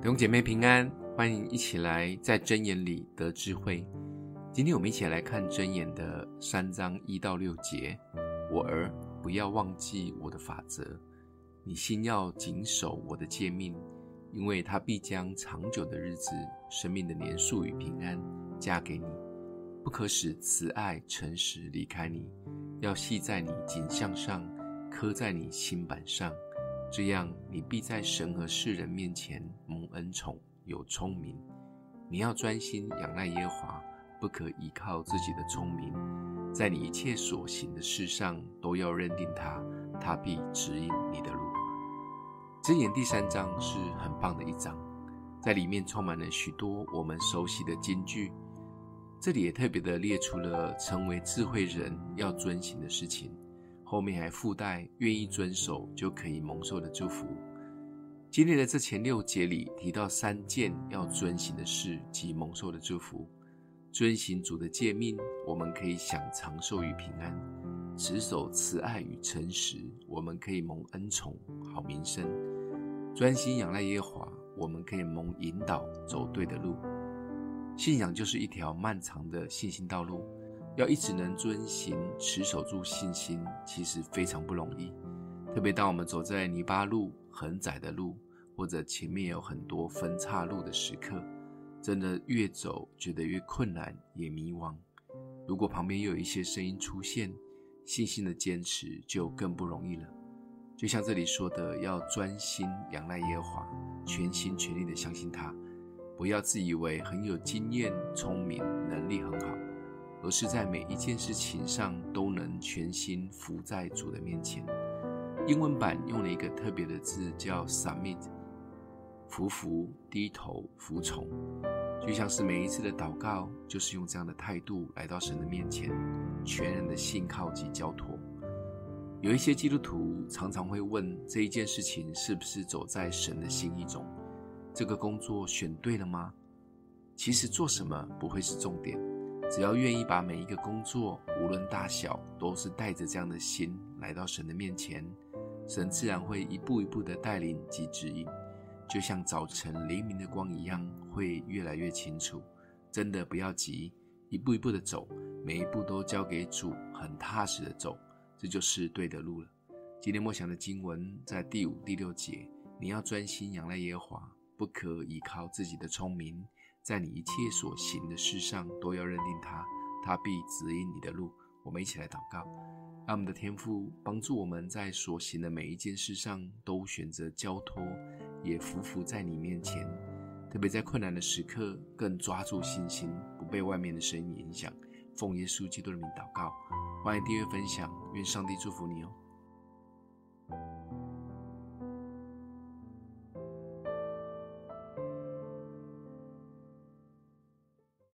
弟兄姐妹平安，欢迎一起来在真言里得智慧。今天我们一起来看真言的三章一到六节。我儿，不要忘记我的法则，你心要谨守我的诫命，因为他必将长久的日子、生命的年数与平安加给你。不可使慈爱、诚实离开你，要系在你颈项上，刻在你心版上。这样，你必在神和世人面前蒙恩宠，有聪明。你要专心仰赖耶和华，不可依靠自己的聪明。在你一切所行的事上，都要认定他，他必指引你的路。箴言第三章是很棒的一章，在里面充满了许多我们熟悉的金句。这里也特别的列出了成为智慧人要遵行的事情。后面还附带愿意遵守就可以蒙受的祝福。今天的这前六节里提到三件要遵行的事及蒙受的祝福。遵行主的诫命，我们可以享长寿与平安；持守慈爱与诚实，我们可以蒙恩宠、好名声；专心仰赖耶和华，我们可以蒙引导走对的路。信仰就是一条漫长的信心道路。要一直能遵行、持守住信心，其实非常不容易。特别当我们走在泥巴路、很窄的路，或者前面有很多分岔路的时刻，真的越走觉得越困难，也迷惘。如果旁边又有一些声音出现，信心的坚持就更不容易了。就像这里说的，要专心仰赖耶和华，全心全力的相信他，不要自以为很有经验、聪明、能力很好。而是在每一件事情上都能全心服在主的面前。英文版用了一个特别的字，叫 submit，服服、低头、服从，就像是每一次的祷告，就是用这样的态度来到神的面前，全然的信靠及交托。有一些基督徒常常会问：这一件事情是不是走在神的心意中？这个工作选对了吗？其实做什么不会是重点。只要愿意把每一个工作，无论大小，都是带着这样的心来到神的面前，神自然会一步一步的带领及指引，就像早晨黎明的光一样，会越来越清楚。真的不要急，一步一步的走，每一步都交给主，很踏实的走，这就是对的路了。今天默想的经文在第五、第六节，你要专心仰赖耶和华，不可依靠自己的聪明。在你一切所行的事上，都要认定他，他必指引你的路。我们一起来祷告，让我们的天父帮助我们在所行的每一件事上都选择交托，也匍匐在你面前。特别在困难的时刻，更抓住信心，不被外面的声音影响。奉耶稣基督的名祷告，欢迎订阅分享，愿上帝祝福你哦。